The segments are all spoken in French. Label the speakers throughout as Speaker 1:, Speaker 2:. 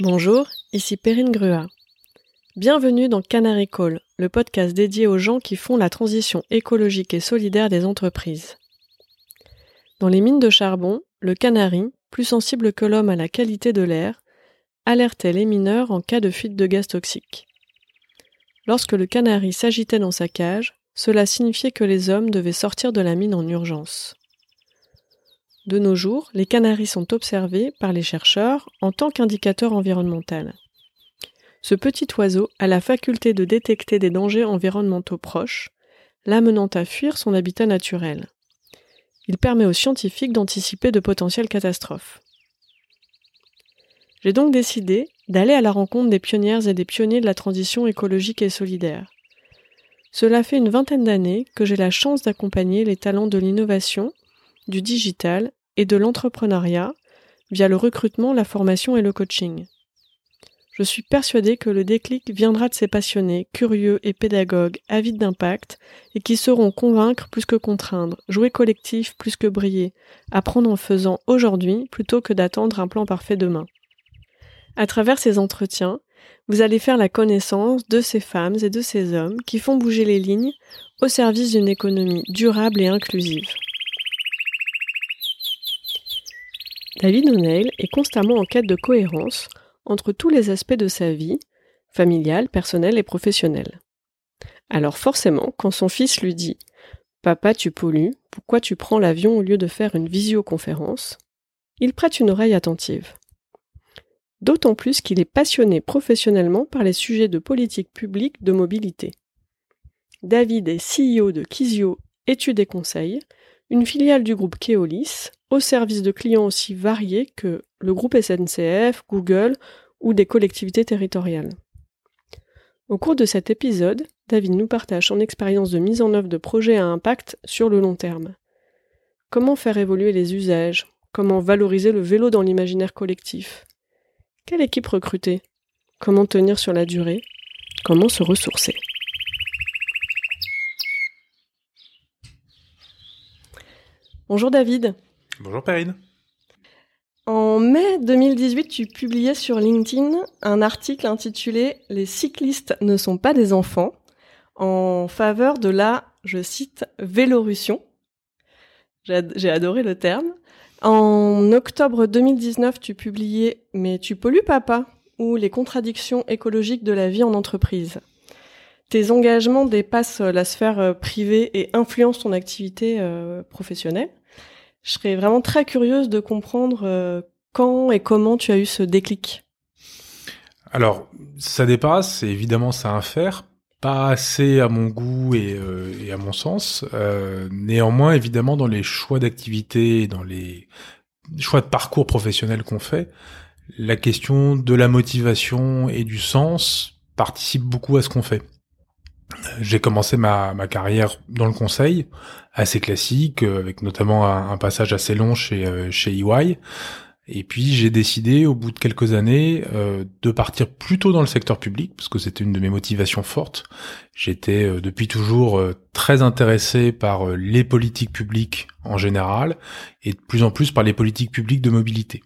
Speaker 1: Bonjour, ici Perrine Grua. Bienvenue dans Canary Call, le podcast dédié aux gens qui font la transition écologique et solidaire des entreprises. Dans les mines de charbon, le canari, plus sensible que l'homme à la qualité de l'air, alertait les mineurs en cas de fuite de gaz toxique. Lorsque le canari s'agitait dans sa cage, cela signifiait que les hommes devaient sortir de la mine en urgence. De nos jours, les canaris sont observés par les chercheurs en tant qu'indicateur environnemental. Ce petit oiseau a la faculté de détecter des dangers environnementaux proches, l'amenant à fuir son habitat naturel. Il permet aux scientifiques d'anticiper de potentielles catastrophes. J'ai donc décidé d'aller à la rencontre des pionnières et des pionniers de la transition écologique et solidaire. Cela fait une vingtaine d'années que j'ai la chance d'accompagner les talents de l'innovation, du digital et de l'entrepreneuriat via le recrutement, la formation et le coaching. Je suis persuadée que le déclic viendra de ces passionnés, curieux et pédagogues, avides d'impact, et qui sauront convaincre plus que contraindre, jouer collectif plus que briller, apprendre en faisant aujourd'hui plutôt que d'attendre un plan parfait demain. À travers ces entretiens, vous allez faire la connaissance de ces femmes et de ces hommes qui font bouger les lignes au service d'une économie durable et inclusive. David O'Neill est constamment en quête de cohérence entre tous les aspects de sa vie, familiale, personnelle et professionnelle. Alors forcément, quand son fils lui dit Papa, tu pollues, pourquoi tu prends l'avion au lieu de faire une visioconférence? il prête une oreille attentive. D'autant plus qu'il est passionné professionnellement par les sujets de politique publique de mobilité. David est CEO de Kizio Études et Conseils, une filiale du groupe Keolis, au service de clients aussi variés que le groupe SNCF, Google ou des collectivités territoriales. Au cours de cet épisode, David nous partage son expérience de mise en œuvre de projets à impact sur le long terme. Comment faire évoluer les usages? Comment valoriser le vélo dans l'imaginaire collectif? Quelle équipe recruter? Comment tenir sur la durée? Comment se ressourcer? Bonjour David.
Speaker 2: Bonjour Perrine.
Speaker 1: En mai 2018, tu publiais sur LinkedIn un article intitulé Les cyclistes ne sont pas des enfants en faveur de la, je cite, Vélorussion. J'ai adoré le terme. En octobre 2019, tu publiais Mais tu pollues papa? ou les contradictions écologiques de la vie en entreprise. Tes engagements dépassent la sphère euh, privée et influencent ton activité euh, professionnelle. Je serais vraiment très curieuse de comprendre euh, quand et comment tu as eu ce déclic.
Speaker 2: Alors, ça dépasse, évidemment, ça a un faire. Pas assez à mon goût et, à mon sens. néanmoins, évidemment, dans les choix d'activité, dans les choix de parcours professionnels qu'on fait, la question de la motivation et du sens participe beaucoup à ce qu'on fait. J'ai commencé ma, ma, carrière dans le conseil, assez classique, euh, avec notamment un, passage assez long chez, euh, chez EY. Et puis j'ai décidé, au bout de quelques années, euh, de partir plutôt dans le secteur public, parce que c'était une de mes motivations fortes. J'étais depuis toujours très intéressé par les politiques publiques en général, et de plus en plus par les politiques publiques de mobilité.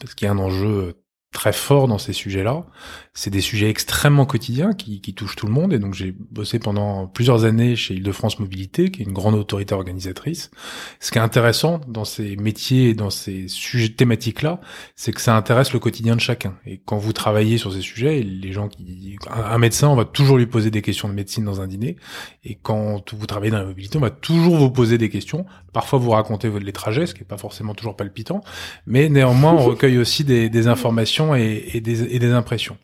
Speaker 2: Parce qu'il y a un enjeu très fort dans ces sujets-là. C'est des sujets extrêmement quotidiens qui, qui, touchent tout le monde. Et donc j'ai bossé pendant plusieurs années chez Île-de-France Mobilité, qui est une grande autorité organisatrice. Ce qui est intéressant dans ces métiers et dans ces sujets thématiques-là, c'est que ça intéresse le quotidien de chacun. Et quand vous travaillez sur ces sujets, les gens qui, un médecin, on va toujours lui poser des questions de médecine dans un dîner. Et quand vous travaillez dans la mobilité, on va toujours vous poser des questions. Parfois vous racontez les trajets, ce qui est pas forcément toujours palpitant, mais néanmoins on recueille aussi des, des informations et, des, impressions.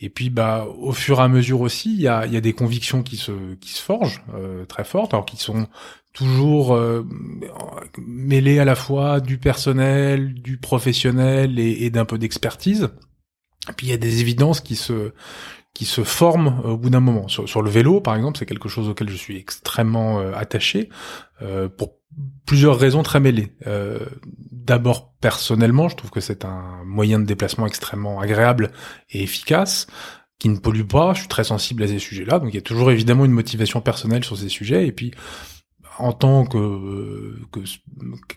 Speaker 2: Et puis, bah, au fur et à mesure aussi, il y a, des convictions qui se qui se forgent euh, très fortes, alors qui sont toujours euh, mêlées à la fois du personnel, du professionnel et, et d'un peu d'expertise. Et puis il y a des évidences qui se qui se forment au bout d'un moment. Sur, sur, le vélo, par exemple, c'est quelque chose auquel je suis extrêmement euh, attaché euh, pour plusieurs raisons très mêlées. Euh, D'abord, personnellement, je trouve que c'est un moyen de déplacement extrêmement agréable et efficace qui ne pollue pas. Je suis très sensible à ces sujets-là, donc il y a toujours évidemment une motivation personnelle sur ces sujets. Et puis, en tant que, que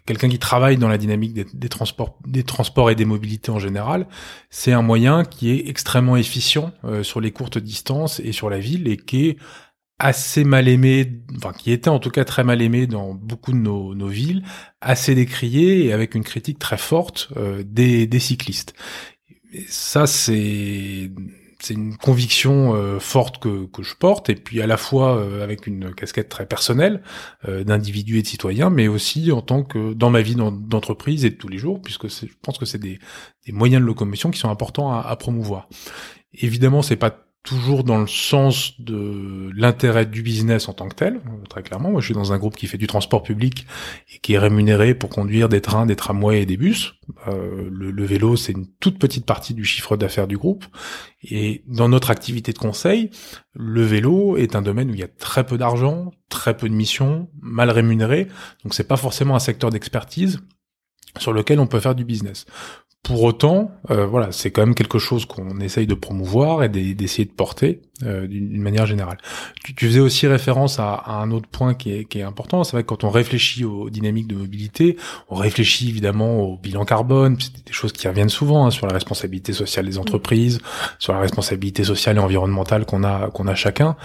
Speaker 2: quelqu'un qui travaille dans la dynamique des, transports, des transports et des mobilités en général, c'est un moyen qui est extrêmement efficient euh, sur les courtes distances et sur la ville et qui est assez mal aimé, enfin qui était en tout cas très mal aimé dans beaucoup de nos, nos villes, assez décrié et avec une critique très forte euh, des, des cyclistes. Ça c'est c'est une conviction euh, forte que, que je porte et puis à la fois euh, avec une casquette très personnelle euh, d'individu et de citoyen mais aussi en tant que dans ma vie d'entreprise et de tous les jours puisque je pense que c'est des, des, moyens de locomotion qui sont importants à, à promouvoir évidemment c'est pas toujours dans le sens de l'intérêt du business en tant que tel, très clairement. Moi, je suis dans un groupe qui fait du transport public et qui est rémunéré pour conduire des trains, des tramways et des bus. Euh, le, le, vélo, c'est une toute petite partie du chiffre d'affaires du groupe. Et dans notre activité de conseil, le vélo est un domaine où il y a très peu d'argent, très peu de missions, mal rémunéré. Donc, c'est pas forcément un secteur d'expertise sur lequel on peut faire du business. Pour autant, euh, voilà, c'est quand même quelque chose qu'on essaye de promouvoir et d'essayer de porter euh, d'une manière générale. Tu, tu, faisais aussi référence à, à, un autre point qui est, qui est important. C'est vrai que quand on réfléchit aux dynamiques de mobilité, on réfléchit évidemment au bilan carbone, c'est des choses qui reviennent souvent hein, sur la responsabilité sociale des entreprises, sur la responsabilité sociale et environnementale qu'on a qu'on a chacun.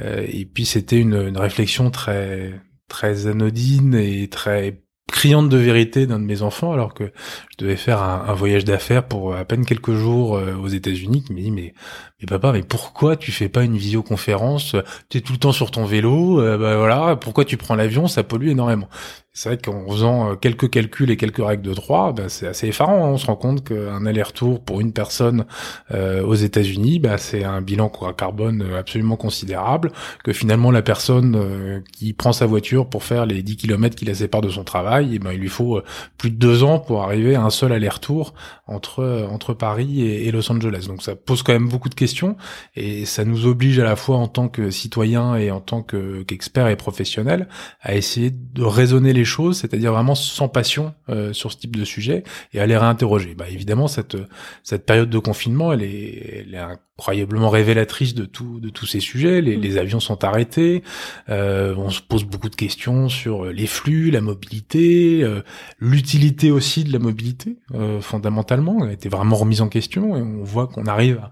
Speaker 2: Euh, et puis c'était une, une réflexion très très anodine et très criante de vérité d'un de mes enfants alors que je devais faire un, un voyage d'affaires pour à peine quelques jours euh, aux États-Unis qui m'a dit mais mais papa mais pourquoi tu fais pas une visioconférence tu es tout le temps sur ton vélo euh, bah voilà pourquoi tu prends l'avion ça pollue énormément c'est vrai qu'en faisant euh, quelques calculs et quelques règles de droit, bah, c'est assez effarant. Hein. On se rend compte qu'un aller-retour pour une personne euh, aux États-Unis, bah, c'est un bilan carbone euh, absolument considérable. Que finalement, la personne qui prend sa voiture pour faire les 10 km qui la séparent de son travail, et eh ben, il lui faut plus de deux ans pour arriver à un seul aller-retour entre entre Paris et, Los Angeles. Donc ça pose quand même beaucoup de questions et ça nous oblige à la fois en tant que citoyens et en tant qu'experts et professionnels à essayer de raisonner les choses, c'est-à-dire vraiment sans passion euh, sur ce type de sujet et à les réinterroger. Bah, évidemment, cette cette période de confinement, elle est, elle est incroyablement révélatrice de tout de tous ces sujets. Les, mm. les avions sont arrêtés, euh, on se pose beaucoup de questions sur les flux, la mobilité, euh, l'utilité aussi de la mobilité fondamentalement, elle a été vraiment remise en question et on voit qu'on arrive à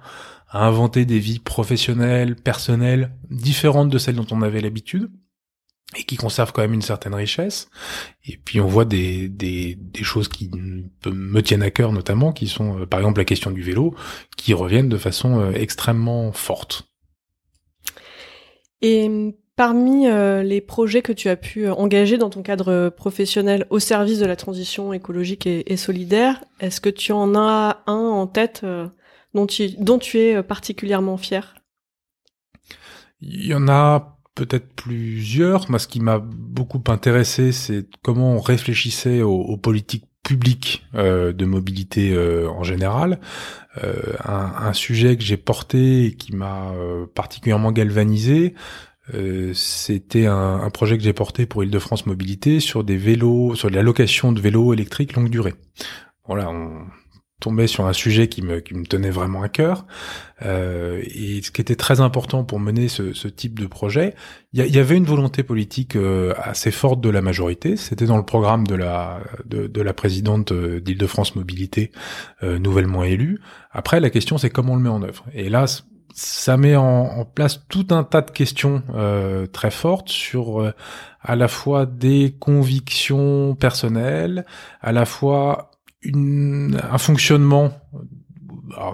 Speaker 2: à inventer des vies professionnelles, personnelles, différentes de celles dont on avait l'habitude et qui conserve quand même une certaine richesse. Et puis on voit des, des, des choses qui me tiennent à cœur notamment, qui sont euh, par exemple la question du vélo, qui reviennent de façon euh, extrêmement forte.
Speaker 1: Et parmi euh, les projets que tu as pu engager dans ton cadre professionnel au service de la transition écologique et, et solidaire, est-ce que tu en as un en tête dont, tu, dont tu es particulièrement fier?
Speaker 2: Il y en a peut-être plusieurs. Moi, ce qui m'a beaucoup intéressé, c'est comment on réfléchissait aux, politiques publiques euh, de mobilité euh, en général. Euh, un, sujet que j'ai porté et qui m'a particulièrement galvanisé, c'était un, un, projet que j'ai porté pour Île-de-France Mobilité sur des vélos, sur la location de vélos électriques longue durée. Voilà, tombé sur un sujet qui me, qui me tenait vraiment à cœur. Euh, et ce qui était très important pour mener ce, ce type de projet, il y, avait une volonté politique euh, assez forte de la majorité. C'était dans le programme de la, de, de la présidente euh, d'Île-de-France Mobilité, euh, nouvellement élue. Après, la question, c'est comment on le met en œuvre. Et là, ça met en, en place tout un tas de questions euh, très fortes sur à la fois des convictions personnelles, à la fois une, un fonctionnement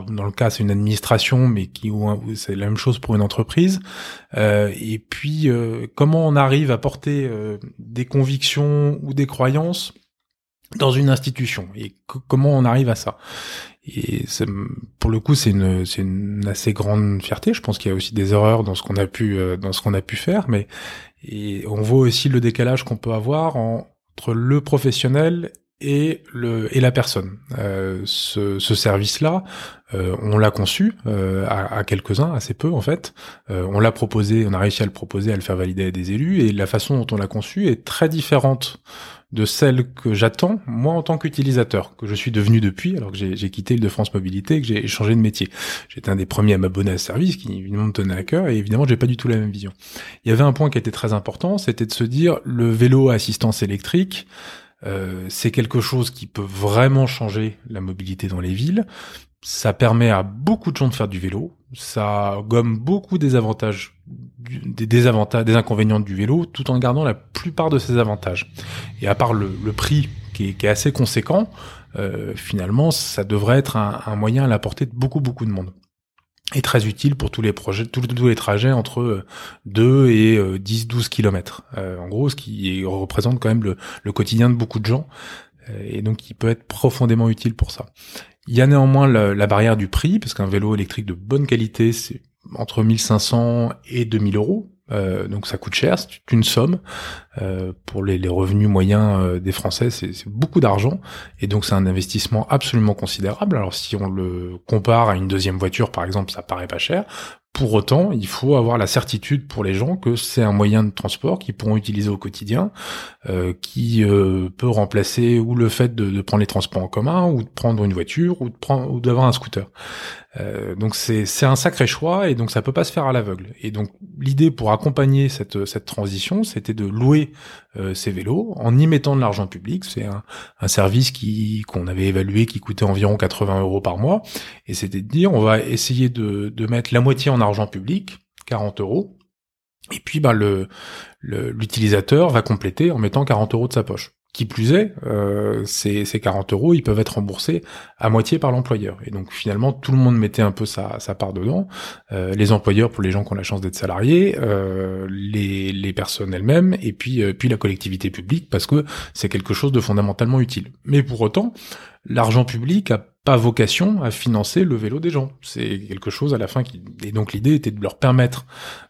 Speaker 2: dans le cas c'est une administration mais qui c'est la même chose pour une entreprise. Euh, et puis euh, comment on arrive à porter euh, des convictions ou des croyances dans une institution et comment on arrive à ça? Et pour le coup c'est une c'est une assez grande fierté. Je pense qu'il y a aussi des erreurs dans ce qu'on a pu euh, dans ce qu'on a pu faire mais et on voit aussi le décalage qu'on peut avoir entre le professionnel et le et la personne. Euh, ce, ce service-là, euh, on l'a conçu euh, à, à quelques-uns, assez peu en fait. Euh, on l'a proposé, on a réussi à le proposer, à le faire valider à des élus, et la façon dont on l'a conçu est très différente de celle que j'attends moi en tant qu'utilisateur, que je suis devenu depuis, alors que j'ai quitté de France Mobilité, que j'ai changé de métier. J'étais un des premiers à m'abonner à ce service, qui évidemment me tenait à cœur, et évidemment j'ai pas du tout la même vision. Il y avait un point qui était très important, c'était de se dire le vélo à assistance électrique, euh, c'est quelque chose qui peut vraiment changer la mobilité dans les villes. Ça permet à beaucoup de gens de faire du vélo. Ça gomme beaucoup des avantages, des désavantages, des inconvénients du vélo, tout en gardant la plupart de ses avantages. Et à part le, prix qui est, assez conséquent, euh, finalement, ça devrait être un, un moyen à la portée de beaucoup beaucoup de monde est très utile pour tous les projets, tous, les trajets entre 2 euh, et 10-12 euh, km. Euh, en gros, ce qui représente quand même le, quotidien de beaucoup de gens, et donc il peut être profondément utile pour ça. Il y a néanmoins la, la barrière du prix, parce qu'un vélo électrique de bonne qualité, c'est entre 1500 et 2000 euros, euh, donc ça coûte cher, c'est une somme. Euh, pour les, revenus moyens euh, des Français, c'est beaucoup d'argent. Et donc c'est un investissement absolument considérable. Alors si on le compare à une deuxième voiture, par exemple, ça paraît pas cher. Pour autant, il faut avoir la certitude pour les gens que c'est un moyen de transport qu'ils pourront utiliser au quotidien, euh, qui euh, peut remplacer ou le fait de, prendre les transports en commun, ou de prendre une voiture, ou de prendre ou d'avoir un scooter. Euh, donc c'est un sacré choix et donc ça peut pas se faire à l'aveugle. Et donc l'idée pour accompagner cette cette transition, c'était de louer ces vélos en y mettant de l'argent public. C'est un, un service qui qu'on avait évalué qui coûtait environ 80 euros par mois et c'était de dire on va essayer de de mettre la moitié en argent public, 40 euros. Et puis bah le l'utilisateur va compléter en mettant 40 euros de sa poche. Qui plus est, euh, ces, ces 40 euros, ils peuvent être remboursés à moitié par l'employeur. Et donc finalement, tout le monde mettait un peu sa, part dedans. Euh, les employeurs pour les gens qui ont la chance d'être salariés, euh, les, personnes elles-mêmes, et puis, euh, puis la collectivité publique, parce que c'est quelque chose de fondamentalement utile. Mais pour autant, l'argent public a pas vocation à financer le vélo des gens. C'est quelque chose à la fin qui... Et donc l'idée était de leur permettre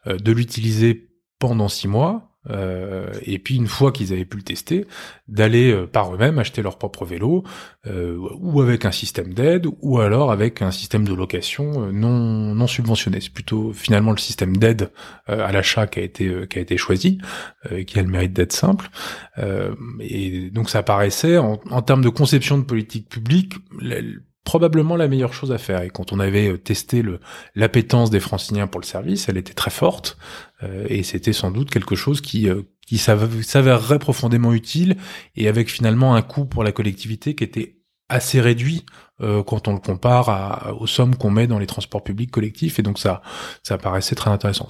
Speaker 2: de l'utiliser pendant six mois, euh, et puis une fois qu'ils avaient pu le tester, d'aller euh, par eux-mêmes acheter leur propre vélo, euh, ou avec un système d'aide, ou alors avec un système de location non non subventionné. C'est plutôt finalement le système d'aide à l'achat qui a été qui a été choisi, qui a le mérite d'être simple. et donc ça paraissait en, en, termes de conception de politique publique probablement la meilleure chose à faire. Et quand on avait euh, testé l'appétence des franciliens pour le service, elle était très forte, euh, et c'était sans doute quelque chose qui euh, qui s'avérerait profondément utile, et avec finalement un coût pour la collectivité qui était assez réduit quand on le compare aux sommes qu'on met dans les transports publics collectifs, et donc ça ça paraissait très intéressant.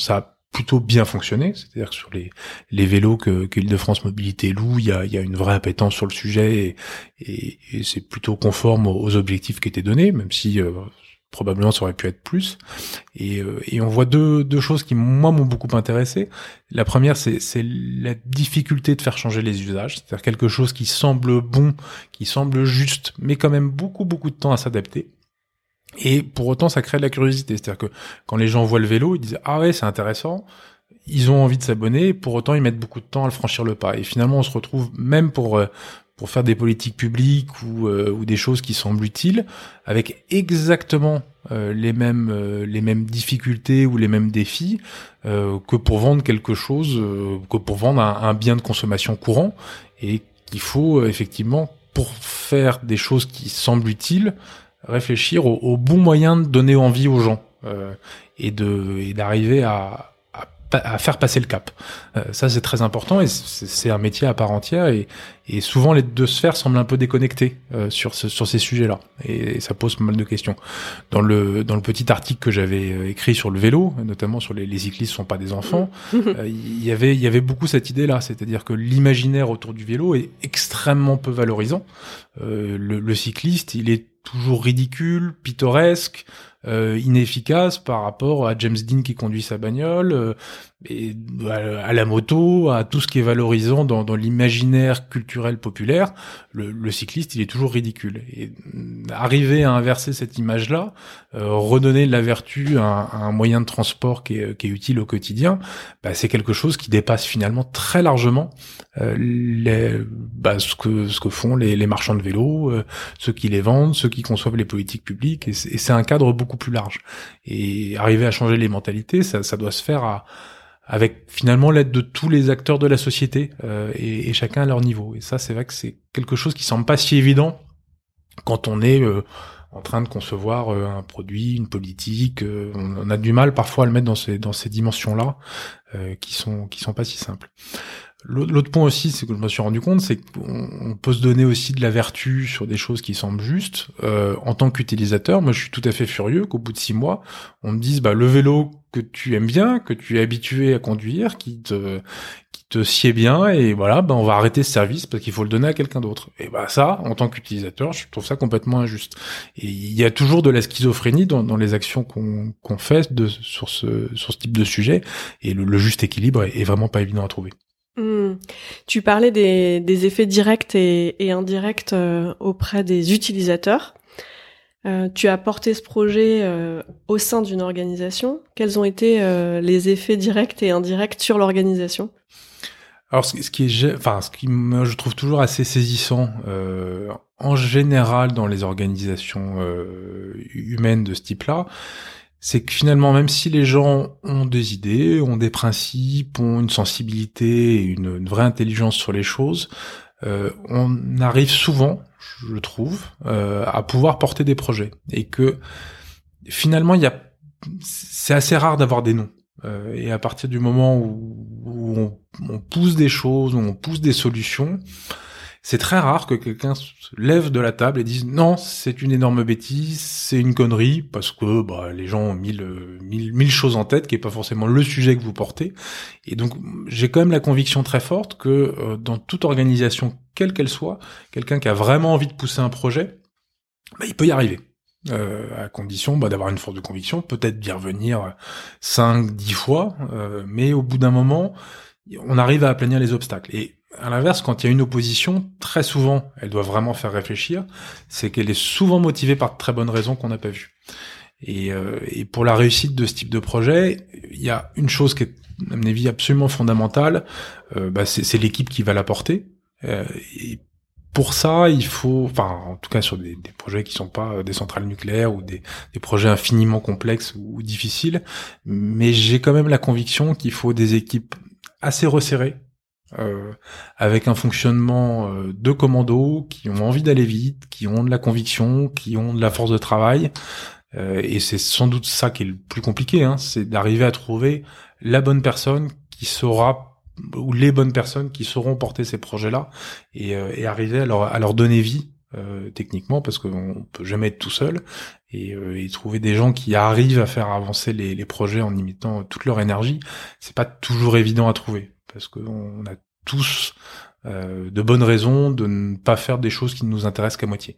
Speaker 2: Plutôt bien fonctionné, c'est-à-dire que sur les, les vélos que, que de france Mobilité loue, il y a, y a une vraie appétence sur le sujet et, et, c'est plutôt conforme aux, objectifs qui étaient donnés, même si euh, probablement ça aurait pu être plus. Et, euh, et on voit deux, deux choses qui moi m'ont beaucoup intéressé. La première, c'est la difficulté de faire changer les usages, c'est-à-dire quelque chose qui semble bon, qui semble juste, mais quand même beaucoup beaucoup de temps à s'adapter. Et pour autant, ça crée de la curiosité. C'est-à-dire que quand les gens voient le vélo, ils disent ah ouais, c'est intéressant. Ils ont envie de s'abonner. Pour autant, ils mettent beaucoup de temps à le franchir le pas. Et finalement, on se retrouve même pour euh, pour faire des politiques publiques ou euh, ou des choses qui semblent utiles, avec exactement euh, les mêmes les mêmes difficultés ou les mêmes défis que pour vendre quelque chose, que pour vendre un, un bien de consommation courant. Et qu'il faut effectivement pour faire des choses qui semblent utiles réfléchir au, au, bon moyen de donner envie aux gens euh, et de et d'arriver à, à, faire passer le cap. Euh, ça c'est très important et c'est un métier à part entière et, et, souvent les deux sphères semblent un peu déconnectées euh, sur ce, sur ces sujets-là et, ça pose pas mal de questions. Dans le dans le petit article que j'avais écrit sur le vélo, notamment sur les, les cyclistes sont pas des enfants, il y avait il y avait beaucoup cette idée-là, c'est-à-dire que l'imaginaire autour du vélo est extrêmement peu valorisant. Le, le cycliste, il est toujours ridicule, pittoresque. euh, inefficace par rapport à James Dean qui conduit sa bagnole, euh, et à, la moto, à tout ce qui est valorisant dans, dans l'imaginaire culturel populaire, le, le, cycliste il est toujours ridicule. Et mm, arriver à inverser cette image-là, euh, redonner de la vertu à, un moyen de transport qui est, qui est utile au quotidien, bah, c'est quelque chose qui dépasse finalement très largement euh, les, bah, ce que ce que font les, les marchands de vélos, euh, ceux qui les vendent, ceux qui conçoivent les politiques publiques. Et c'est un cadre beaucoup plus large. Et arriver à changer les mentalités, ça, ça doit se faire à avec finalement l'aide de tous les acteurs de la société euh, et, et, chacun à leur niveau. Et ça, c'est vrai que c'est quelque chose qui semble pas si évident quand on est euh, en train de concevoir euh, un produit, une politique. Euh, on, a du mal parfois à le mettre dans ces dans ces dimensions-là qui sont qui sont pas si simples. L'autre point aussi, c'est que je me suis rendu compte, c'est qu'on peut se donner aussi de la vertu sur des choses qui semblent justes. Euh, en tant qu'utilisateur, moi je suis tout à fait furieux qu'au bout de six mois, on me dise bah le vélo que tu aimes bien, que tu es habitué à conduire, qui te qui te sied bien, et voilà, bah on va arrêter ce service parce qu'il faut le donner à quelqu'un d'autre. Et bah ça, en tant qu'utilisateur, je trouve ça complètement injuste. Et il y a toujours de la schizophrénie dans, dans les actions qu'on qu'on fait de, sur ce sur ce type de sujet, et le, le juste équilibre est, est vraiment pas évident à trouver.
Speaker 1: Hmm. Tu parlais des, effets directs et, indirects euh, auprès des utilisateurs. Euh, tu as porté ce projet euh, au sein d'une organisation. Quels ont été les effets directs et indirects sur l'organisation?
Speaker 2: Alors, ce, qui est, enfin, ce qui me, je trouve toujours assez saisissant, en général, dans les organisations humaines de ce type-là, c'est que finalement, même si les gens ont des idées, ont des principes, ont une sensibilité une, vraie intelligence sur les choses, euh, on arrive souvent, je trouve, euh, à pouvoir porter des projets. Et que finalement, il y a, c'est assez rare d'avoir des noms. Euh, et à partir du moment où, on, on, pousse des choses, où on pousse des solutions, c'est très rare que quelqu'un se lève de la table et dise non, c'est une énorme bêtise, c'est une connerie, parce que bah, les gens ont mille, choses en tête, qui est pas forcément le sujet que vous portez. Et donc j'ai quand même la conviction très forte que euh, dans toute organisation, quelle qu'elle soit, quelqu'un qui a vraiment envie de pousser un projet, bah, il peut y arriver. Euh, à condition bah, d'avoir une force de conviction, peut-être d'y revenir 5, 10 fois, euh, mais au bout d'un moment, on arrive à aplanir les obstacles. Et à l'inverse, quand il y a une opposition, très souvent, elle doit vraiment faire réfléchir, c'est qu'elle est souvent motivée par de très bonnes raisons qu'on n'a pas vues. Et, euh, et, pour la réussite de ce type de projet, il y a une chose qui est, à mon avis, absolument fondamentale, euh, bah c'est l'équipe qui va la porter. Euh, et pour ça, il faut, enfin, en tout cas sur des, des, projets qui sont pas des centrales nucléaires ou des, des projets infiniment complexes ou difficiles, mais j'ai quand même la conviction qu'il faut des équipes assez resserrées, euh, avec un fonctionnement euh, de commando, qui ont envie d'aller vite, qui ont de la conviction, qui ont de la force de travail. Euh, et c'est sans doute ça qui est le plus compliqué, hein, c'est d'arriver à trouver la bonne personne qui saura ou les bonnes personnes qui sauront porter ces projets-là et, et, arriver à leur, à leur donner vie euh, techniquement parce qu'on peut jamais être tout seul et, et, trouver des gens qui arrivent à faire avancer les, les projets en imitant toute leur énergie, c'est pas toujours évident à trouver parce qu'on a tous euh, de bonnes raisons de ne pas faire des choses qui ne nous intéressent qu'à moitié.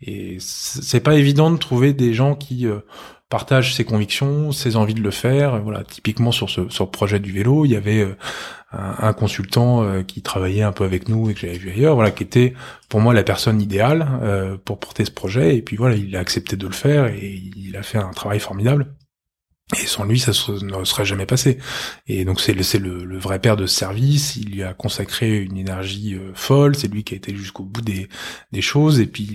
Speaker 2: Et c'est pas évident de trouver des gens qui euh, partagent ses convictions, ses envies de le faire. Voilà, typiquement sur ce sur le projet du vélo, il y avait euh, un, consultant qui travaillait un peu avec nous et que j'avais vu ailleurs, voilà, qui était pour moi la personne idéale pour porter ce projet. Et puis voilà, il a accepté de le faire et il a fait un travail formidable. Et sans lui, ça ne serait jamais passé. Et donc c'est le, le, vrai père de ce service. Il lui a consacré une énergie euh, folle. C'est lui qui a été jusqu'au bout des, des choses. Et puis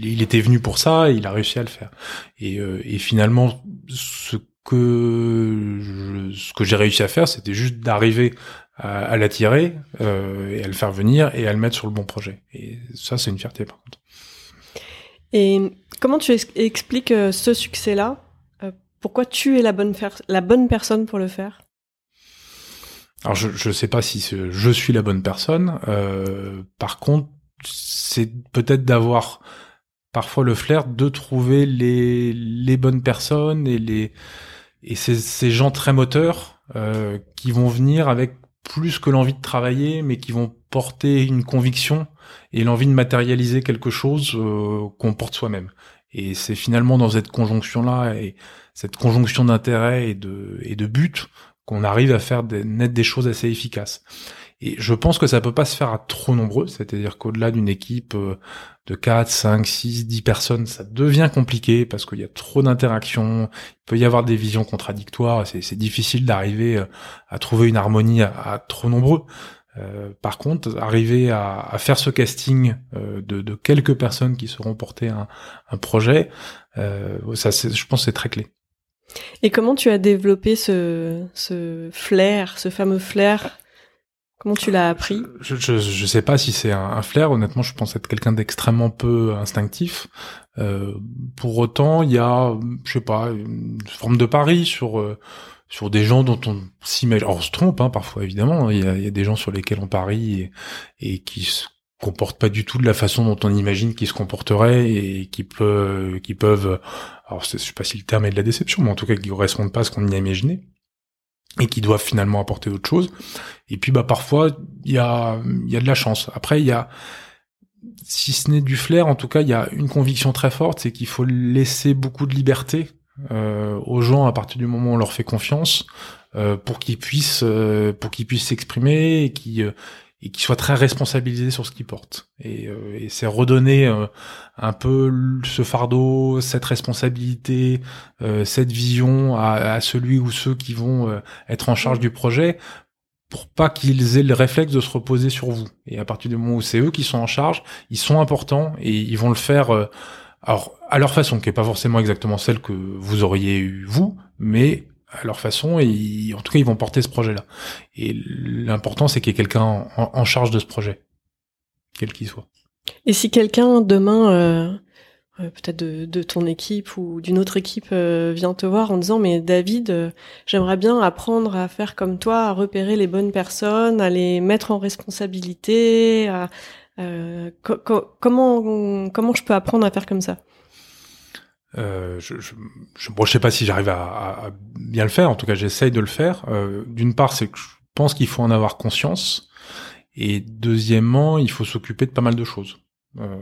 Speaker 2: il était venu pour ça. Et il a réussi à le faire. Et, euh, et finalement, ce que ce que j'ai réussi à faire, c'était juste d'arriver à, à l'attirer euh, et à le faire venir et à le mettre sur le bon projet. Et ça, c'est une fierté par contre.
Speaker 1: Et comment tu expliques euh, ce succès-là? Pourquoi tu es la bonne, personne pour le faire?
Speaker 2: Alors je ne sais pas si je suis la bonne personne. Euh, par contre, c'est peut-être d'avoir parfois le flair de trouver les, bonnes personnes et les ces gens très moteurs euh, qui vont venir avec plus que l'envie de travailler, mais qui vont porter une conviction et l'envie de matérialiser quelque chose euh, qu'on porte soi-même. Et c'est finalement dans cette conjonction-là et cette conjonction d'intérêts et de, et de buts qu'on arrive à faire des, naître des choses assez efficaces. Et je pense que ça peut pas se faire à trop nombreux, c'est-à-dire qu'au-delà d'une équipe euh, de 4, 5, 6, 10 personnes, ça devient compliqué parce qu'il y a trop d'interactions, il peut y avoir des visions contradictoires, c'est difficile d'arriver euh, à trouver une harmonie à, trop nombreux. Euh, par contre, arriver à, à faire ce casting euh, de, de, quelques personnes qui seront portées un, un projet, euh, ça, je pense, c'est très clé.
Speaker 1: Et comment tu as développé ce, ce flair, ce fameux flair? Comment tu l'as appris?
Speaker 2: Je, je, je sais pas si c'est un, flair. Honnêtement, je pense être quelqu'un d'extrêmement peu instinctif. Euh, pour autant, il y a, je sais pas, une forme de pari sur euh, sur des gens dont on s'imagine. on se trompe hein, parfois, évidemment. Il y, a, il y, a, des gens sur lesquels on parie et, et qui se comportent pas du tout de la façon dont on imagine qu'ils se comporteraient et qui peuvent, qui peuvent. Alors, je sais pas si le terme est de la déception, mais en tout cas, qui correspondent pas à ce qu'on y a imaginé et qui doivent finalement apporter autre chose. Et puis bah parfois il y a y a de la chance. Après il y a si ce n'est du flair, en tout cas il y a une conviction très forte, c'est qu'il faut laisser beaucoup de liberté aux gens à partir du moment où on leur fait confiance euh, pour qu'ils puissent euh, pour qu'ils puissent s'exprimer et qui euh, et qui soit très responsabilisé sur ce qu'il porte. Et, euh, et c'est redonner euh, un peu ce fardeau, cette responsabilité, euh, cette vision à, à, celui ou ceux qui vont être en charge du projet pour pas qu'ils aient le réflexe de se reposer sur vous. Et à partir du moment où c'est eux qui sont en charge, ils sont importants et ils vont le faire alors à leur façon, qui est pas forcément exactement celle que vous auriez eu vous, mais à leur façon et en tout cas ils vont porter ce projet-là. Et l'important c'est qu'il y ait quelqu'un en, charge de ce projet, quel qu'il soit.
Speaker 1: Et si quelqu'un demain, euh, euh, peut-être de, ton équipe ou d'une autre équipe euh, vient te voir en disant mais David, j'aimerais bien apprendre à faire comme toi, à repérer les bonnes personnes, à les mettre en responsabilité, à, comment comment je peux apprendre à faire comme ça?
Speaker 2: Euh, je, je, je, sais pas si j'arrive à, à, bien le faire. En tout cas, j'essaye de le faire. Euh, D'une part, c'est que je pense qu'il faut en avoir conscience, et deuxièmement, il faut s'occuper de pas mal de choses. Euh,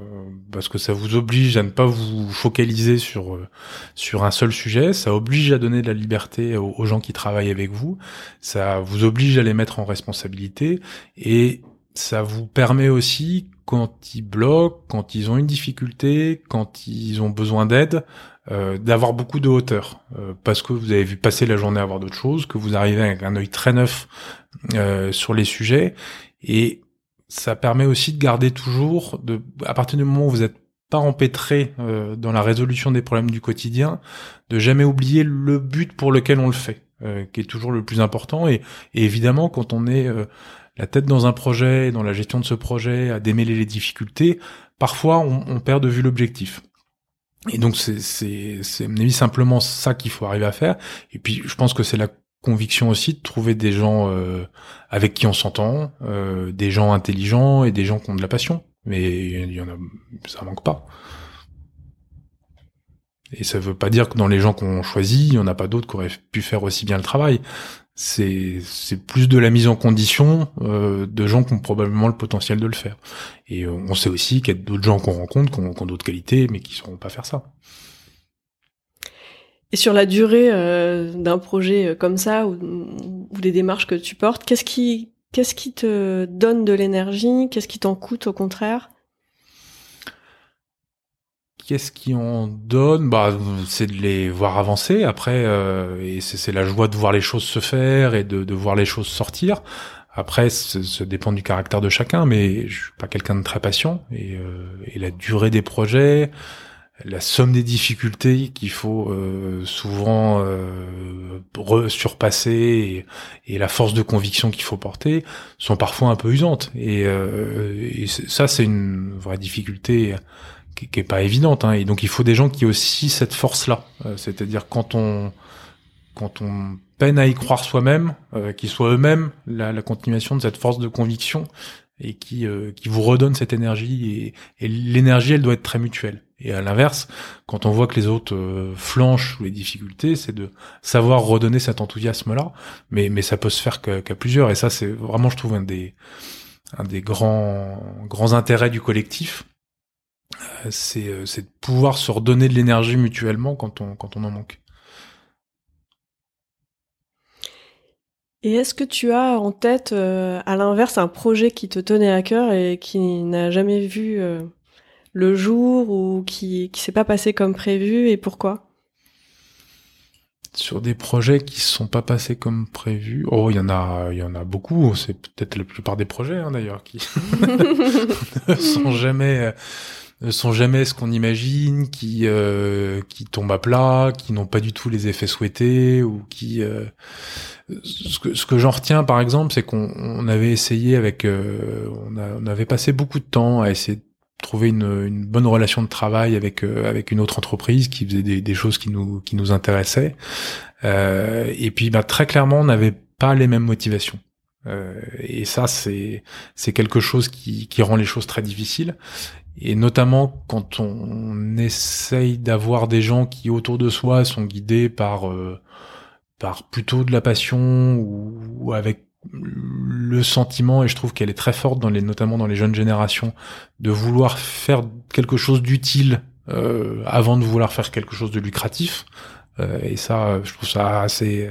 Speaker 2: parce que ça vous oblige à ne pas vous focaliser sur euh, sur un seul sujet, ça oblige à donner de la liberté aux, aux, gens qui travaillent avec vous, ça vous oblige à les mettre en responsabilité et ça vous permet aussi quand ils bloquent, quand ils ont une difficulté, quand ils ont besoin d'aide, euh, d'avoir beaucoup de hauteur, euh, parce que vous avez vu passer la journée à voir d'autres choses, que vous arrivez avec un œil très neuf euh, sur les sujets, et ça permet aussi de garder toujours, de, à partir du moment où vous êtes pas empêtré euh, dans la résolution des problèmes du quotidien, de jamais oublier le but pour lequel on le fait, euh, qui est toujours le plus important. Et, et évidemment, quand on est la tête dans un projet, dans la gestion de ce projet, à démêler les difficultés, parfois on, perd de vue l'objectif. Et donc c'est c'est c'est simplement ça qu'il faut arriver à faire. Et puis je pense que c'est la conviction aussi de trouver des gens euh, avec qui on s'entend, euh, des gens intelligents et des gens qui ont de la passion. Mais il y en a, ça manque pas. Et ça veut pas dire que dans les gens qu'on choisit, il y en a pas d'autres qui auraient pu faire aussi bien le travail c'est c'est plus de la mise en condition euh, de gens qui ont probablement le potentiel de le faire. Et euh, on sait aussi qu'il y a d'autres gens qu'on rencontre qui ont, d'autres qualités, mais qui ne sauront pas faire ça.
Speaker 1: Et sur la durée euh, d'un projet comme ça ou, ou, des démarches que tu portes, qu'est-ce qui qu'est-ce qui te donne de l'énergie? Qu'est-ce qui t'en coûte au contraire?
Speaker 2: Qu'est-ce qui en donne? Bah, c'est de les voir avancer. Après, euh, et c'est la joie de voir les choses se faire et de, de voir les choses sortir. Après, ça dépend du caractère de chacun, mais je suis pas quelqu'un de très patient. Et, euh, et, la durée des projets, la somme des difficultés qu'il faut euh, souvent euh, surpasser et, la force de conviction qu'il faut porter sont parfois un peu usantes. Et, euh, et ça, c'est une vraie difficulté qui, est pas évidente. Hein. Et donc il faut des gens qui aient aussi cette force-là. Euh, c'est-à-dire quand on quand on peine à y croire soi-même, euh, qu'ils soient eux-mêmes la, la, continuation de cette force de conviction et qui euh, qui vous redonne cette énergie. Et, et l'énergie, elle doit être très mutuelle. Et à l'inverse, quand on voit que les autres euh, flanchent sous les difficultés, c'est de savoir redonner cet enthousiasme-là. Mais mais ça peut se faire qu'à plusieurs. Et ça, c'est vraiment, je trouve, un des un des grands grands intérêts du collectif c'est de pouvoir se redonner de l'énergie mutuellement quand on quand on en manque.
Speaker 1: Et est-ce que tu as en tête, à l'inverse, un projet qui te tenait à cœur et qui n'a jamais vu le jour ou qui qui s'est pas passé comme prévu et pourquoi?
Speaker 2: Sur des projets qui sont pas passés comme prévu. Oh, il y en a, il y en a beaucoup. C'est peut-être la plupart des projets hein, d'ailleurs qui ne sont jamais ne sont jamais ce qu'on imagine, qui euh, qui tombent à plat, qui n'ont pas du tout les effets souhaités ou qui euh, ce que ce que j'en retiens par exemple, c'est qu'on on avait essayé avec euh, on, avait passé beaucoup de temps à essayer trouver une, une, bonne relation de travail avec euh, avec une autre entreprise qui faisait des, choses qui nous qui nous intéressaient. Euh, et puis bah, très clairement on n'avait pas les mêmes motivations. euh, et ça c'est c'est quelque chose qui qui rend les choses très difficiles et notamment quand on essaye d'avoir des gens qui autour de soi sont guidés par euh, par plutôt de la passion ou, ou avec le sentiment, et je trouve qu'elle est très forte, dans les, notamment dans les jeunes générations, de vouloir faire quelque chose d'utile euh, avant de vouloir faire quelque chose de lucratif. Euh, et ça, je trouve ça assez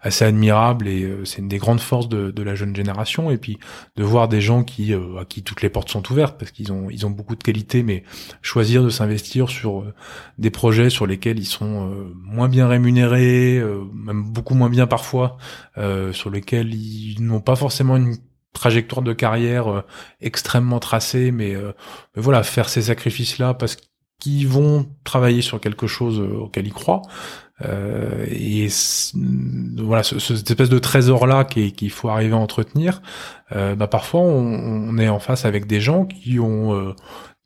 Speaker 2: assez admirable et euh, c'est une des grandes forces de, de, la jeune génération. Et puis de voir des gens qui euh, à qui toutes les portes sont ouvertes parce qu'ils ont ils ont beaucoup de qualités, mais choisir de s'investir sur des projets sur lesquels ils sont moins bien rémunérés, même beaucoup moins bien parfois, sur lesquels ils n'ont pas forcément une trajectoire de carrière extrêmement tracée, mais, mais voilà, faire ces sacrifices-là parce qu'ils vont travailler sur quelque chose auquel ils croient, euh, et voilà, ce, cette espèce de trésor là qu'il faut arriver à entretenir. Euh, bah parfois, on, on, est en face avec des gens qui ont euh,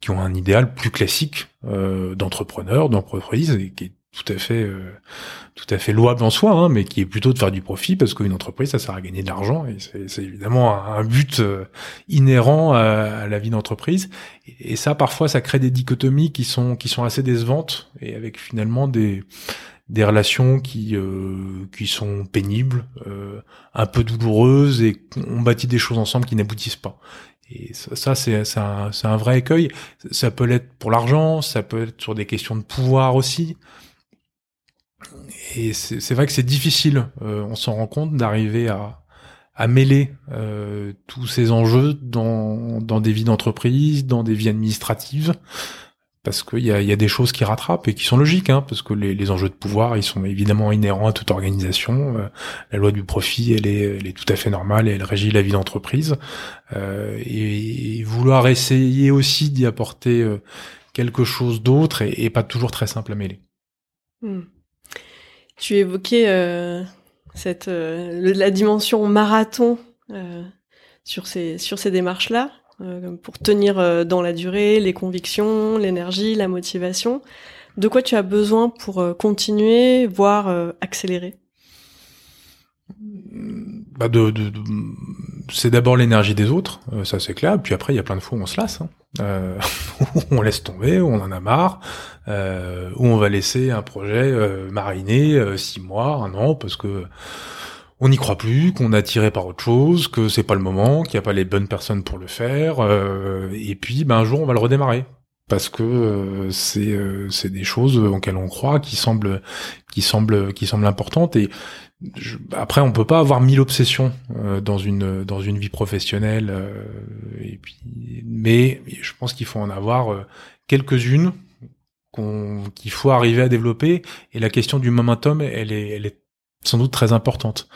Speaker 2: qui ont un idéal plus classique euh, d'entrepreneur, d'entreprise, et qui est tout à fait euh, tout à fait louable en soi, hein, mais qui est plutôt de faire du profit parce qu'une entreprise ça sert à gagner de l'argent et c'est évidemment un, but euh, inhérent à, la vie d'entreprise. Et, ça parfois ça crée des dichotomies qui sont qui sont assez décevantes et avec finalement des des relations qui euh, qui sont pénibles, euh, un peu douloureuses et on bâtit des choses ensemble qui n'aboutissent pas. Et ça, c'est c'est un, un vrai écueil. Ça peut l'être pour l'argent, ça peut être sur des questions de pouvoir aussi. Et c'est vrai que c'est difficile, euh, on s'en rend compte, d'arriver à, à mêler euh, tous ces enjeux dans, dans des vies d'entreprise, dans des vies administratives parce qu'il y a, y a, des choses qui rattrapent et qui sont logiques, hein, parce que les, les, enjeux de pouvoir, ils sont évidemment inhérents à toute organisation. Euh, la loi du profit, elle est, elle est tout à fait normale et elle régit la vie d'entreprise. Euh, et, vouloir essayer aussi d'y apporter euh, quelque chose d'autre et, pas toujours très simple à mêler.
Speaker 1: Hmm. Tu évoquais euh, cette la dimension marathon sur ces sur ces démarches là. Euh, pour tenir euh, dans la durée les convictions, l'énergie, la motivation. De quoi tu as besoin pour euh, continuer, voire accélérer?
Speaker 2: Bah de, de, c'est d'abord l'énergie des autres, ça c'est clair. Puis après, il y a plein de fois où on se lasse, hein. euh, on laisse tomber, on en a marre, euh, où on va laisser un projet mariner six mois, un an, parce que on n'y croit plus, qu'on a tiré par autre chose, que c'est pas le moment, qu'il n'y a pas les bonnes personnes pour le faire, euh, et puis ben un jour on va le redémarrer parce que euh, c'est euh, c'est des choses auxquelles on croit qui semblent qui semblent qui semblent importantes et après on peut pas avoir mille obsessions dans une dans une vie professionnelle et puis mais je pense qu'il faut en avoir quelques-unes qu'on qu'il faut arriver à développer et la question du momentum elle est elle est sans doute très importante.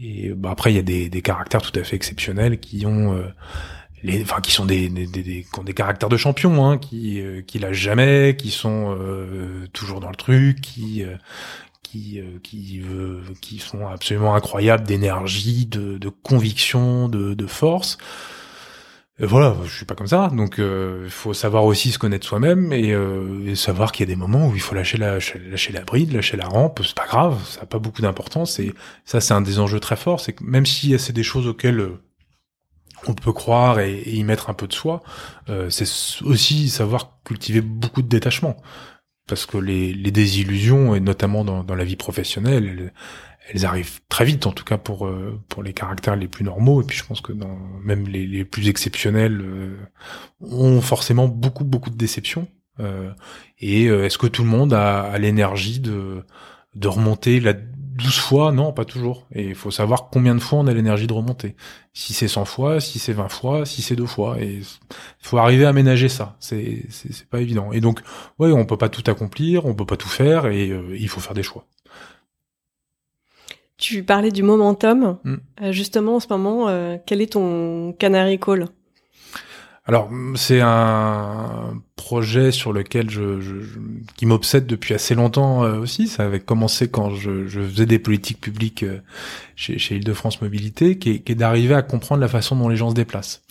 Speaker 2: Et bah, après, il y a des, des, caractères tout à fait exceptionnels qui ont euh, les, enfin, qui sont des, des, des, qui ont des caractères de champion, hein, qui, euh, qui lâchent jamais, qui sont euh, toujours dans le truc, qui, qui, qui, qui sont absolument incroyables d'énergie, de, de conviction, de, de force. Voilà, je suis pas comme ça, donc il faut savoir aussi se connaître soi-même et, et, savoir qu'il y a des moments où il faut lâcher la lâcher la bride, lâcher la rampe, c'est pas grave, ça a pas beaucoup d'importance et ça c'est un des enjeux très forts, c'est que même si c'est des choses auxquelles on peut croire et, y mettre un peu de soi, euh, c'est aussi savoir cultiver beaucoup de détachement parce que les, les désillusions et notamment dans, dans la vie professionnelle, elles arrivent très vite, en tout cas pour pour les caractères les plus normaux. Et puis je pense que dans même les, les plus exceptionnels ont forcément beaucoup beaucoup de déceptions. et est-ce que tout le monde a, a l'énergie de de remonter la 12 fois, non, pas toujours. Et il faut savoir combien de fois on a l'énergie de remonter. Si c'est 100 fois, si c'est 20 fois, si c'est deux fois. Et il faut arriver à ménager ça. C'est, c'est, pas évident. Et donc, ouais, on peut pas tout accomplir, on peut pas tout faire, et euh, il faut faire des choix.
Speaker 1: Tu parlais du momentum. Hmm. Euh, justement, en ce moment, euh, quel est ton canary call?
Speaker 2: Alors c'est un projet sur lequel je, je, qui m'obsède depuis assez longtemps euh, aussi. Ça avait commencé quand je, je faisais des politiques publiques euh, chez, chez Île-de-France Mobilité, qui est, qui est d'arriver à comprendre la façon dont les gens se déplacent.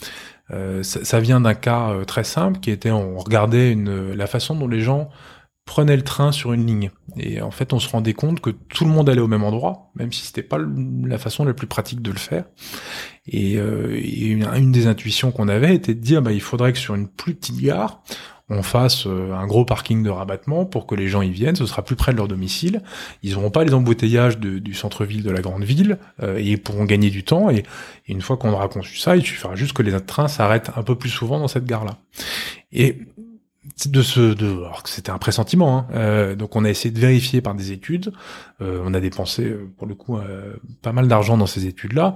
Speaker 2: Euh, ça, ça, vient d'un cas euh, très simple qui était on regardait une, la façon dont les gens prenait le train sur une ligne. Et en fait, on se rendait compte que tout le monde allait au même endroit, même si c'était pas la façon la plus pratique de le faire. Et, euh, une, des intuitions qu'on avait était de dire, bah, il faudrait que sur une plus petite gare, on fasse euh, un gros parking de rabattement pour que les gens y viennent, ce sera plus près de leur domicile, ils n'auront pas les embouteillages du centre-ville de la grande ville, euh, et ils pourront gagner du temps, et, une fois qu'on aura conçu ça, il suffira juste que les trains s'arrêtent un peu plus souvent dans cette gare-là. Et de ce de alors que c'était un pressentiment hein. euh, donc on a essayé de vérifier par des études. Euh, on a dépensé euh, pour le coup pas mal d'argent dans ces études là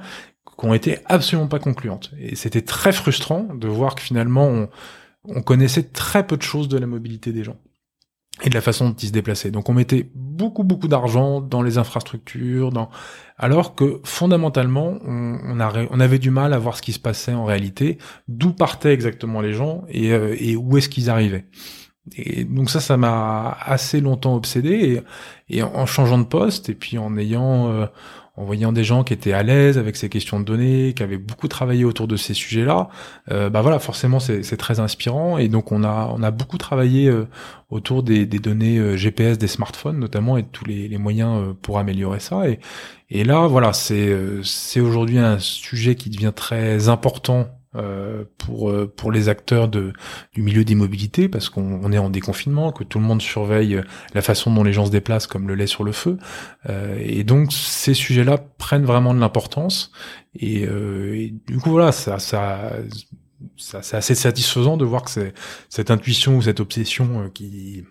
Speaker 2: qui ont été absolument pas concluantes. Et c'était très frustrant de voir que finalement on connaissait très peu de choses de la mobilité des gens et de la façon dont ils se déplaçaient. Donc on mettait beaucoup beaucoup d'argent dans les infrastructures, dans alors que fondamentalement on, avait du mal à voir ce qui se passait en réalité, d'où partaient exactement les gens et, euh, et où est-ce qu'ils arrivaient. Et donc ça, ça m'a assez longtemps obsédé et, et, en changeant de poste et puis en ayant euh, en voyant des gens qui étaient à l'aise avec ces questions de données, qui avaient beaucoup travaillé autour de ces sujets-là, euh, bah voilà, forcément c'est très inspirant. Et donc on a beaucoup travaillé euh, autour des, données euh, GPS des smartphones notamment et tous les, moyens pour améliorer ça. Et et là voilà c'est aujourd'hui un sujet qui devient très important pour euh, pour les acteurs de du milieu des mobilités parce qu'on est en déconfinement, que tout le monde surveille la façon dont les gens se déplacent comme le lait sur le feu, euh, et donc ces sujets-là prennent vraiment de l'importance. Et, et, du coup voilà ça ça c'est assez satisfaisant de voir que cette intuition ou cette obsession qui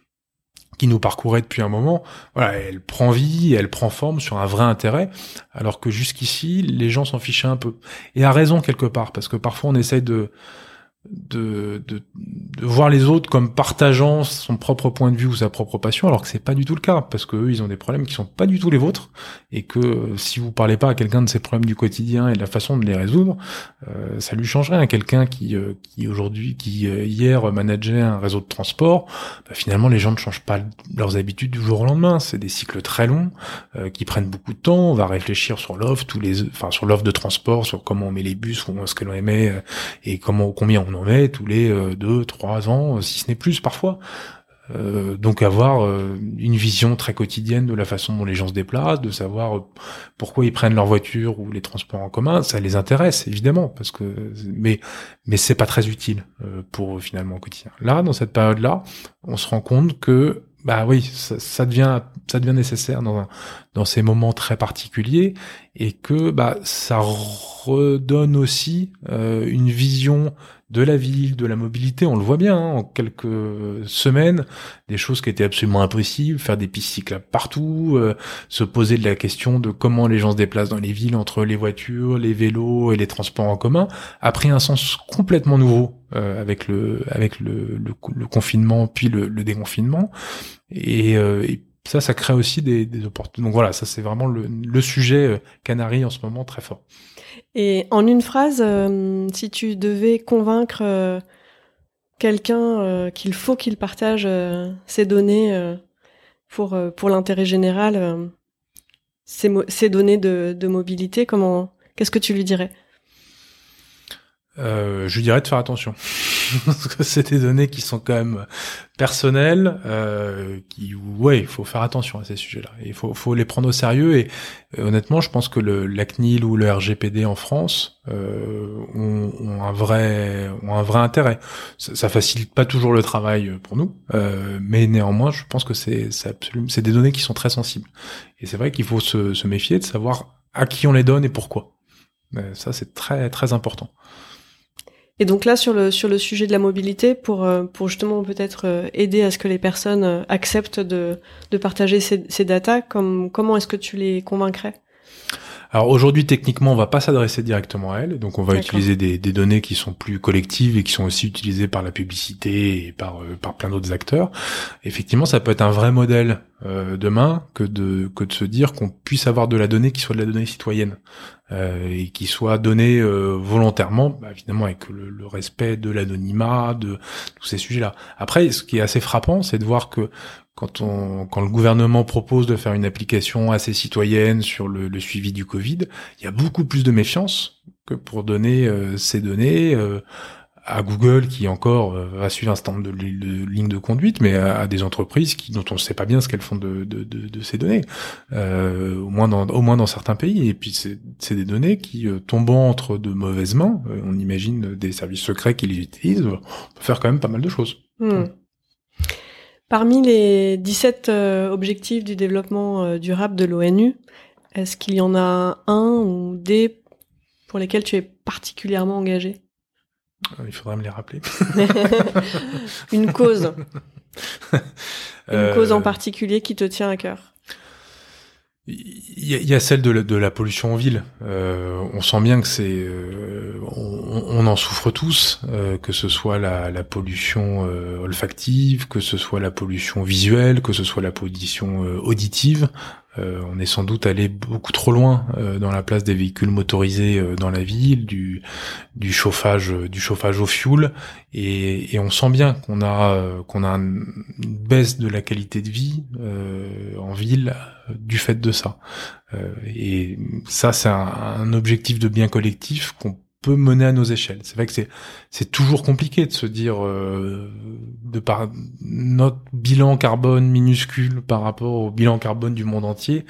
Speaker 2: qui nous parcourait depuis un moment, voilà, elle prend vie, elle prend forme sur un vrai intérêt, alors que jusqu'ici, les gens s'en fichaient un peu. Et à raison quelque part, parce que parfois on essaye de, de, de, de, voir les autres comme partageant son propre point de vue ou sa propre passion, alors que c'est pas du tout le cas, parce que eux, ils ont des problèmes qui sont pas du tout les vôtres, et que euh, si vous parlez pas à quelqu'un de ses problèmes du quotidien et de la façon de les résoudre, euh, ça lui changerait à quelqu'un qui, euh, qui aujourd'hui, qui hier manageait un réseau de transport, bah, finalement les gens ne changent pas leurs habitudes du jour au lendemain, c'est des cycles très longs qui prennent beaucoup de temps. On va réfléchir sur l'offre, tous les, enfin sur l'offre de transport, sur comment on met les bus, où est-ce que l'on émet et comment, combien on en met tous les euh, deux, trois ans, si ce n'est plus parfois. Euh, donc avoir euh, une vision très quotidienne de la façon dont les gens se déplacent, de savoir pourquoi ils prennent leur voiture ou les transports en commun, ça les intéresse évidemment parce que mais mais c'est pas très utile pour finalement au quotidien. Là dans cette période là, on se rend compte que bah oui, ça, devient ça devient nécessaire dans dans ces moments très particuliers et que bah ça redonne aussi euh, une vision de la ville, de la mobilité. On le voit bien hein, en quelques semaines, des choses qui étaient absolument impossibles, faire des pistes cyclables partout, euh, se poser de la question de comment les gens se déplacent dans les villes entre les voitures, les vélos et les transports en commun, a pris un sens complètement nouveau euh, avec le avec le, le, confinement puis le, le déconfinement et, euh, et, ça ça crée aussi des, des opportunités donc voilà ça c'est vraiment le, le sujet euh, Canary en ce moment très fort
Speaker 1: et en une phrase euh, si tu devais convaincre quelqu'un qu'il faut qu'il partage ses données pour pour l'intérêt général ces, ces données de, de mobilité comment qu'est-ce que tu lui dirais?
Speaker 2: Euh, je lui dirais de faire attention. parce que c'est des données qui sont quand même personnelles, euh, qui ouais, il faut faire attention à ces sujets-là. Il faut, faut les prendre au sérieux et euh, honnêtement, je pense que le la CNIL ou le RGPD en France euh, ont, ont, un vrai ont un vrai intérêt. Ça, ça, facilite pas toujours le travail pour nous, euh, mais néanmoins, je pense que c'est c'est c'est des données qui sont très sensibles. Et c'est vrai qu'il faut se, se méfier de savoir à qui on les donne et pourquoi. ça, c'est très très important.
Speaker 1: Et donc là, sur le, sur le sujet de la mobilité, pour, euh, pour justement peut-être euh, aider à ce que les personnes euh, acceptent de, de partager ces, ces datas, comme, comment est-ce que tu les convaincrais?
Speaker 2: Alors aujourd'hui, techniquement, on va pas s'adresser directement à elles, donc on va utiliser des, des, données qui sont plus collectives et qui sont aussi utilisées par la publicité et par par plein d'autres acteurs. Effectivement, ça peut être un vrai modèle euh, demain que de que de se dire qu'on puisse avoir de la donnée qui soit de la donnée citoyenne euh, et qui soit donnée euh, volontairement, bah, évidemment avec le, le respect de l'anonymat, de tous ces sujets-là. Après, ce qui est assez frappant, c'est de voir que quand on quand le gouvernement propose de faire une application assez citoyenne sur le, le suivi du Covid, il y a beaucoup plus de méfiance que pour donner euh, ces données à Google qui encore euh, va suivre un stand de, de, ligne de conduite, mais à, des entreprises qui dont on ne sait pas bien ce qu'elles font de, de, de, ces données, euh, au moins dans au moins dans certains pays. Et puis c'est des données qui euh, tombant entre de mauvaises mains, euh, on imagine des services secrets qui les utilisent, on peut faire quand même pas mal de choses. Hmm.
Speaker 1: Parmi les 17 objectifs du développement durable de l'ONU, est-ce qu'il y en a un ou des pour lesquels tu es particulièrement engagé?
Speaker 2: Il faudrait me les rappeler.
Speaker 1: Une cause. Une cause en euh, particulier qui te tient à cœur?
Speaker 2: Il y, a celle de la, pollution en ville. Euh, on sent bien que c'est, euh, on, on, en souffre tous, euh, que ce soit la, la pollution euh, olfactive, que ce soit la pollution visuelle, que ce soit la pollution auditive. Euh, on est sans doute allé beaucoup trop loin euh, dans la place des véhicules motorisés euh, dans la ville, du, du chauffage, du chauffage au fioul, et, et on sent bien qu'on a qu'on a une baisse de la qualité de vie en ville du fait de ça. et ça, c'est un, un, objectif de bien collectif qu'on peut mener à nos échelles. C'est vrai que c'est c'est toujours compliqué de se dire euh, de par notre bilan carbone minuscule par rapport au bilan carbone du monde entier,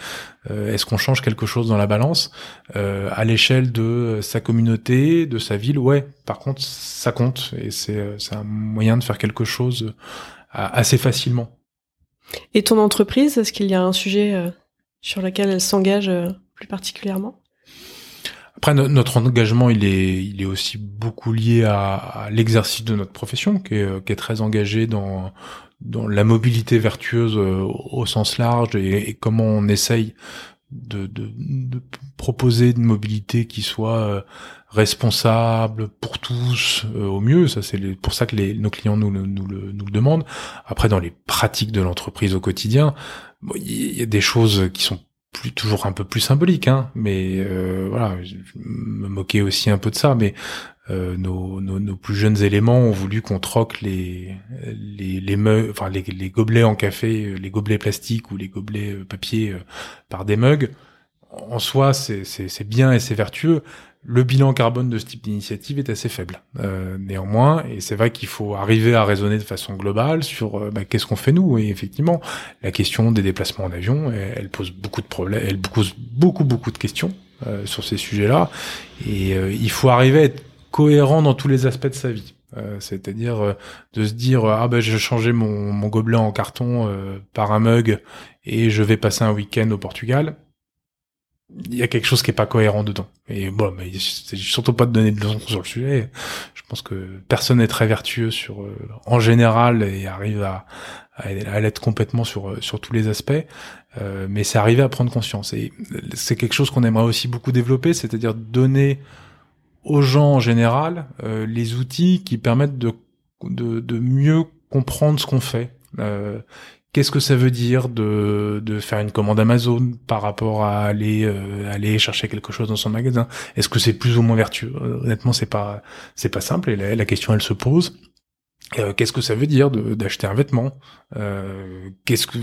Speaker 2: euh, est-ce qu'on change quelque chose dans la balance euh, à l'échelle de sa communauté, de sa ville? Ouais. Par contre, ça compte et c'est c'est un moyen de faire quelque chose assez facilement.
Speaker 1: Et ton entreprise, est-ce qu'il y a un sujet sur lequel elle s'engage plus particulièrement?
Speaker 2: Après, notre engagement, il est, il est aussi beaucoup lié à, l'exercice de notre profession, qui est, qui est, très engagé dans, dans la mobilité vertueuse euh, au sens large et, comment on essaye de, de, de, proposer une mobilité qui soit euh, responsable pour tous euh, au mieux. Ça, c'est pour ça que les, nos clients nous, nous, nous, le, nous le demandent. Après, dans les pratiques de l'entreprise au quotidien, il y a des choses qui sont toujours un peu plus symbolique, hein, mais euh, voilà, je me moquais aussi un peu de ça, mais euh, nos, plus jeunes éléments ont voulu qu'on troque les les les, gobelets en café, les gobelets plastiques ou les gobelets euh, papier euh, par des mugs. En soi, c'est bien et c'est vertueux le bilan carbone de ce type d'initiative est assez faible. Euh, néanmoins, et c'est vrai qu'il faut arriver à raisonner de façon globale sur euh, bah, qu'est-ce qu'on fait nous. Et effectivement, la question des déplacements en avion, elle, pose beaucoup de problèmes, elle pose beaucoup beaucoup de questions euh, sur ces sujets-là. Et il faut arriver à être cohérent dans tous les aspects de sa vie. C'est-à-dire de se dire ah ben j'ai changé mon, mon gobelet en carton par un mug et je vais passer un week-end au Portugal il y a quelque chose qui est pas cohérent dedans. Et bon, mais c'est surtout pas de donner de leçons sur le sujet. Je pense que personne n'est très vertueux sur, euh, en général, et arrive à, à, l'être complètement sur euh, sur tous les aspects. Euh, mais c'est arrivé à prendre conscience. Et c'est quelque chose qu'on aimerait aussi beaucoup développer, c'est-à-dire donner aux gens en général les outils qui permettent de de, de mieux comprendre ce qu'on fait. Euh, Qu'est-ce que ça veut dire de, de faire une commande Amazon par rapport à aller euh, aller chercher quelque chose dans son magasin? Est-ce que c'est plus ou moins vertueux? Honnêtement, c'est pas c'est pas simple et la, question elle se pose. Euh, qu'est-ce que ça veut dire d'acheter un vêtement? Euh, Qu'est-ce que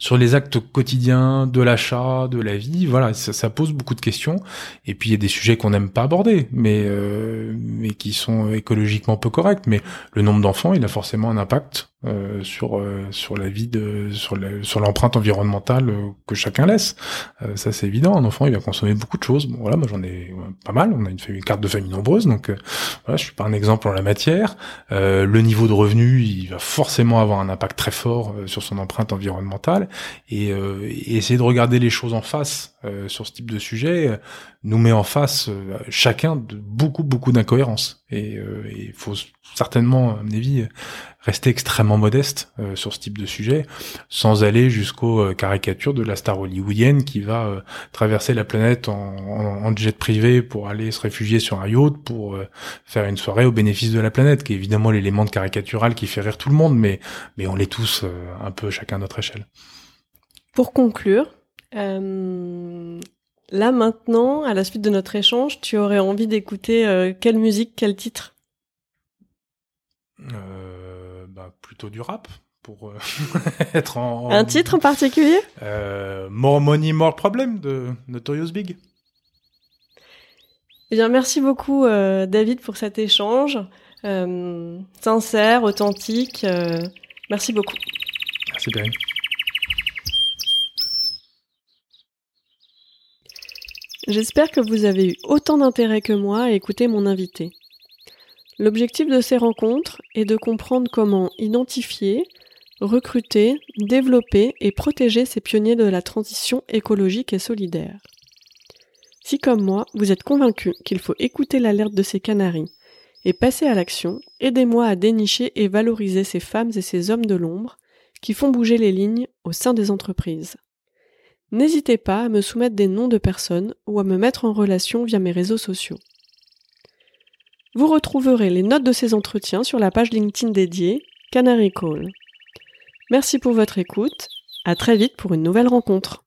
Speaker 2: sur les actes quotidiens de l'achat, de la vie, voilà, ça, ça, pose beaucoup de questions. Et puis il y a des sujets qu'on n'aime pas aborder, mais euh, mais qui sont écologiquement peu corrects. Mais le nombre d'enfants, il a forcément un impact euh, sur euh, sur la vie de sur sur l'empreinte environnementale euh, que chacun laisse. ça c'est évident. Un enfant il va consommer beaucoup de choses. Bon voilà, moi j'en ai pas mal. On a une, famille, carte de famille nombreuse, donc voilà, je suis pas un exemple en la matière. le niveau de revenu, il va forcément avoir un impact très fort sur son empreinte environnementale. Et, et, essayer de regarder les choses en face sur ce type de sujet nous met en face chacun de beaucoup beaucoup d'incohérences. Et il faut certainement, à mon avis, rester extrêmement modeste euh, sur ce type de sujet, sans aller jusqu'aux euh, caricatures de la star hollywoodienne qui va euh, traverser la planète en, jet privé pour aller se réfugier sur un yacht pour faire une soirée au bénéfice de la planète, qui est évidemment l'élément de caricatural qui fait rire tout le monde, mais mais on l'est tous un peu chacun à notre échelle.
Speaker 1: Pour conclure, là maintenant, à la suite de notre échange, tu aurais envie d'écouter quelle musique, quel titre?
Speaker 2: Bah, plutôt du rap pour euh, être en,
Speaker 1: Un titre en particulier?
Speaker 2: Euh, More Money, More Problem de Notorious Big.
Speaker 1: Eh bien, merci beaucoup euh, David pour cet échange sincère, authentique. merci beaucoup.
Speaker 2: Merci bien.
Speaker 1: J'espère que vous avez eu autant d'intérêt que moi à écouter mon invité. L'objectif de ces rencontres est de comprendre comment identifier, recruter, développer et protéger ces pionniers de la transition écologique et solidaire. Si comme moi, vous êtes convaincu qu'il faut écouter l'alerte de ces canaris et passer à l'action, aidez-moi à dénicher et valoriser ces femmes et ces hommes de l'ombre qui font bouger les lignes au sein des entreprises. N'hésitez pas à me soumettre des noms de personnes ou à me mettre en relation via mes réseaux sociaux. Vous retrouverez les notes de ces entretiens sur la page LinkedIn dédiée Canary Call. Merci pour votre écoute. À très vite pour une nouvelle rencontre.